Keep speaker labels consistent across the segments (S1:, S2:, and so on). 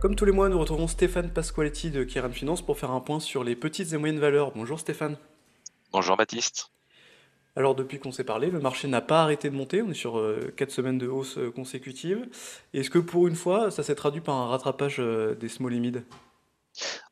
S1: Comme tous les mois, nous retrouvons Stéphane Pasqualetti de Kieran Finance pour faire un point sur les petites et moyennes valeurs. Bonjour Stéphane.
S2: Bonjour Baptiste.
S1: Alors depuis qu'on s'est parlé, le marché n'a pas arrêté de monter, on est sur 4 euh, semaines de hausse euh, consécutive. Est-ce que pour une fois, ça s'est traduit par un rattrapage euh, des small et mid?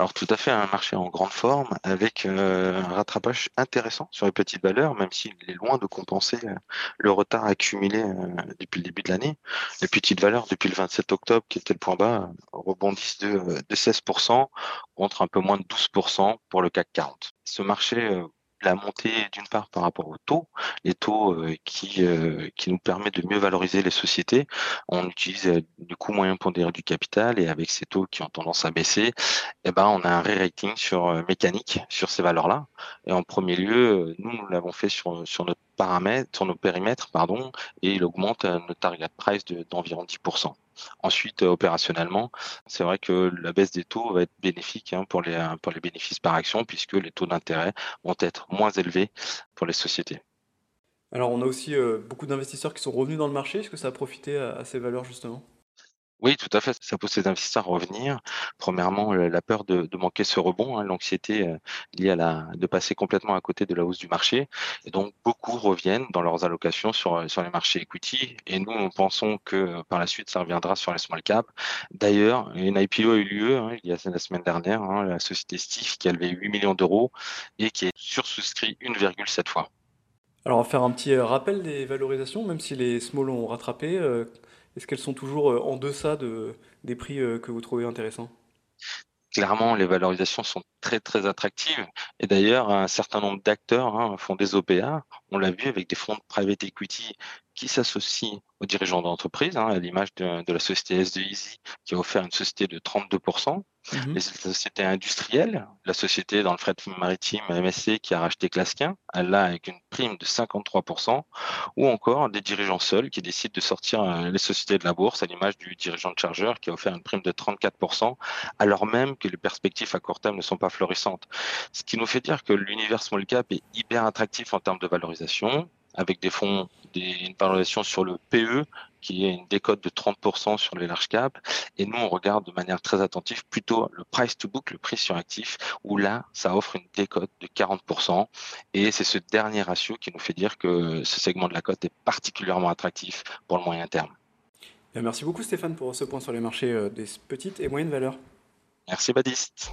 S2: Alors tout à fait un marché en grande forme avec un rattrapage intéressant sur les petites valeurs, même s'il est loin de compenser le retard accumulé depuis le début de l'année. Les petites valeurs depuis le 27 octobre, qui était le point bas, rebondissent de, de 16% contre un peu moins de 12% pour le CAC 40. Ce marché la montée d'une part par rapport aux taux, les taux euh, qui, euh, qui nous permettent de mieux valoriser les sociétés. On utilise euh, du coût moyen pondéré du capital et avec ces taux qui ont tendance à baisser, eh ben, on a un re-rating sur mécanique sur ces valeurs-là. Et en premier lieu, nous, nous l'avons fait sur, sur sur nos périmètres, pardon, et il augmente notre target price d'environ 10%. Ensuite, opérationnellement, c'est vrai que la baisse des taux va être bénéfique hein, pour, les, pour les bénéfices par action, puisque les taux d'intérêt vont être moins élevés pour les sociétés.
S1: Alors, on a aussi euh, beaucoup d'investisseurs qui sont revenus dans le marché. Est-ce que ça a profité à ces valeurs, justement?
S2: Oui, tout à fait. Ça pousse les investisseurs à revenir. Premièrement, la peur de, manquer ce rebond, hein, l'anxiété euh, liée à la de passer complètement à côté de la hausse du marché. Et donc, beaucoup reviennent dans leurs allocations sur, euh, les marchés equity. Et nous, nous pensons que euh, par la suite, ça reviendra sur les small cap. D'ailleurs, une IPO a eu lieu hein, il y a la semaine dernière, hein, la société Stif qui a levé 8 millions d'euros et qui est sursouscrit 1,7 fois.
S1: Alors, on va faire un petit rappel des valorisations, même si les small ont rattrapé. Est-ce qu'elles sont toujours euh, en deçà de, des prix euh, que vous trouvez intéressants?
S2: Clairement, les valorisations sont très très attractives. Et d'ailleurs, un certain nombre d'acteurs hein, font des OPA. On l'a vu avec des fonds de private equity qui s'associent aux dirigeants d'entreprise, hein, à l'image de, de, la société S2Easy qui a offert une société de 32%. Mmh les sociétés industrielles, la société dans le fret maritime MSC qui a racheté Clasquin, elle l'a avec une prime de 53%, ou encore des dirigeants seuls qui décident de sortir euh, les sociétés de la bourse, à l'image du dirigeant de Charger qui a offert une prime de 34%, alors même que les perspectives à court terme ne sont pas florissantes. Ce qui nous fait dire que l'univers small cap est hyper attractif en termes de valorisation, avec des fonds, des, une valorisation sur le PE qui est une décote de 30% sur les large cap. Et nous, on regarde de manière très attentive plutôt le price to book, le prix sur actif, où là, ça offre une décote de 40%. Et c'est ce dernier ratio qui nous fait dire que ce segment de la cote est particulièrement attractif pour le moyen terme.
S1: Merci beaucoup Stéphane pour ce point sur les marchés euh, des petites et moyennes valeurs.
S2: Merci Baptiste.